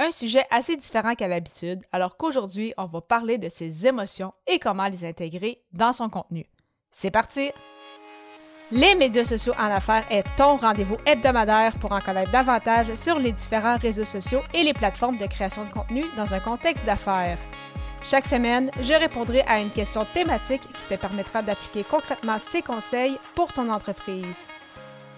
Un sujet assez différent qu'à l'habitude, alors qu'aujourd'hui, on va parler de ses émotions et comment les intégrer dans son contenu. C'est parti! Les médias sociaux en affaires est ton rendez-vous hebdomadaire pour en connaître davantage sur les différents réseaux sociaux et les plateformes de création de contenu dans un contexte d'affaires. Chaque semaine, je répondrai à une question thématique qui te permettra d'appliquer concrètement ces conseils pour ton entreprise.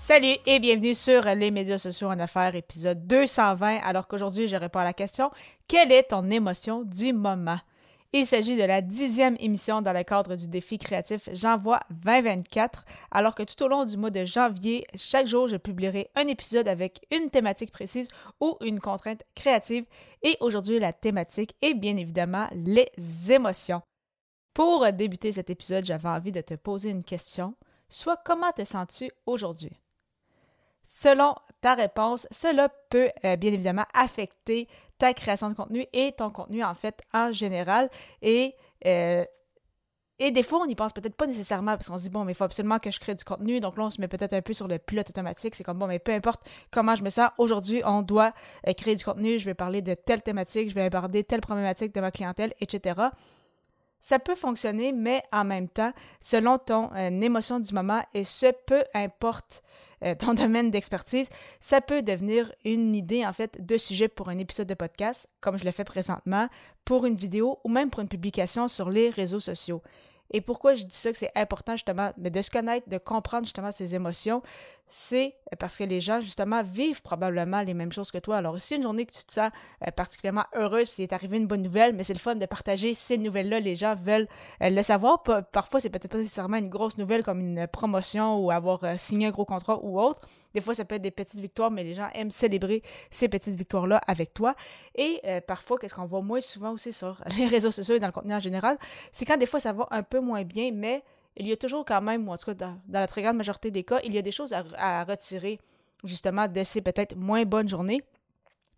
Salut et bienvenue sur les médias sociaux en affaires, épisode 220, alors qu'aujourd'hui je réponds à la question Quelle est ton émotion du moment? Il s'agit de la dixième émission dans le cadre du défi créatif J'envoie 2024, alors que tout au long du mois de janvier, chaque jour, je publierai un épisode avec une thématique précise ou une contrainte créative. Et aujourd'hui, la thématique est bien évidemment les émotions. Pour débuter cet épisode, j'avais envie de te poser une question, soit comment te sens-tu aujourd'hui? Selon ta réponse, cela peut euh, bien évidemment affecter ta création de contenu et ton contenu en fait en général. Et, euh, et des fois, on n'y pense peut-être pas nécessairement parce qu'on se dit, bon, mais il faut absolument que je crée du contenu. Donc là, on se met peut-être un peu sur le pilote automatique. C'est comme, bon, mais peu importe comment je me sens, aujourd'hui, on doit euh, créer du contenu. Je vais parler de telle thématique, je vais aborder telle problématique de ma clientèle, etc. Ça peut fonctionner, mais en même temps, selon ton émotion du moment, et ce, peu importe euh, ton domaine d'expertise, ça peut devenir une idée, en fait, de sujet pour un épisode de podcast, comme je le fais présentement, pour une vidéo ou même pour une publication sur les réseaux sociaux. Et pourquoi je dis ça que c'est important justement de se connaître, de comprendre justement ses émotions, c'est parce que les gens justement vivent probablement les mêmes choses que toi. Alors si une journée que tu te sens euh, particulièrement heureuse, puis il est arrivé une bonne nouvelle, mais c'est le fun de partager ces nouvelles-là, les gens veulent euh, le savoir. Parfois c'est peut-être pas nécessairement une grosse nouvelle comme une promotion ou avoir euh, signé un gros contrat ou autre. Des fois ça peut être des petites victoires, mais les gens aiment célébrer ces petites victoires-là avec toi. Et parfois, qu'est-ce qu'on voit moins souvent aussi sur les réseaux sociaux et dans le contenu en général, c'est quand des fois ça va un peu moins bien, mais il y a toujours quand même, ou en tout cas dans, la très grande majorité des cas, il y a des choses à, à retirer justement de ces peut-être moins bonnes journées.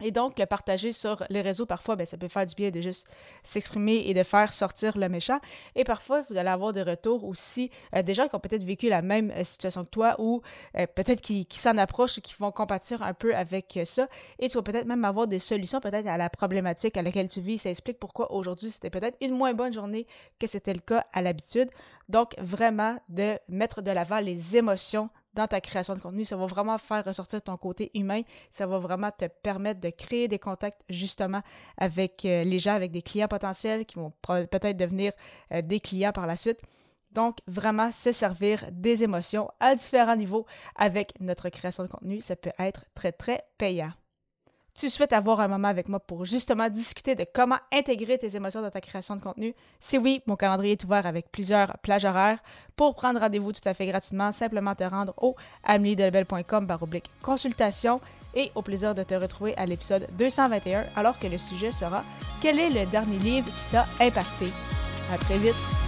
Et donc, le partager sur les réseaux, parfois, ben, ça peut faire du bien de juste s'exprimer et de faire sortir le méchant. Et parfois, vous allez avoir des retours aussi euh, des gens qui ont peut-être vécu la même euh, situation que toi ou euh, peut-être qui, qui s'en approchent ou qui vont compatir un peu avec ça. Et tu vas peut-être même avoir des solutions peut-être à la problématique à laquelle tu vis. Ça explique pourquoi aujourd'hui, c'était peut-être une moins bonne journée que c'était le cas à l'habitude. Donc, vraiment, de mettre de l'avant les émotions dans ta création de contenu. Ça va vraiment faire ressortir ton côté humain. Ça va vraiment te permettre de créer des contacts justement avec euh, les gens, avec des clients potentiels qui vont peut-être devenir euh, des clients par la suite. Donc, vraiment se servir des émotions à différents niveaux avec notre création de contenu, ça peut être très, très payant tu souhaites avoir un moment avec moi pour justement discuter de comment intégrer tes émotions dans ta création de contenu, si oui, mon calendrier est ouvert avec plusieurs plages horaires. Pour prendre rendez-vous tout à fait gratuitement, simplement te rendre au ameliedelebel.com baroblique consultation et au plaisir de te retrouver à l'épisode 221 alors que le sujet sera Quel est le dernier livre qui t'a impacté? À très vite!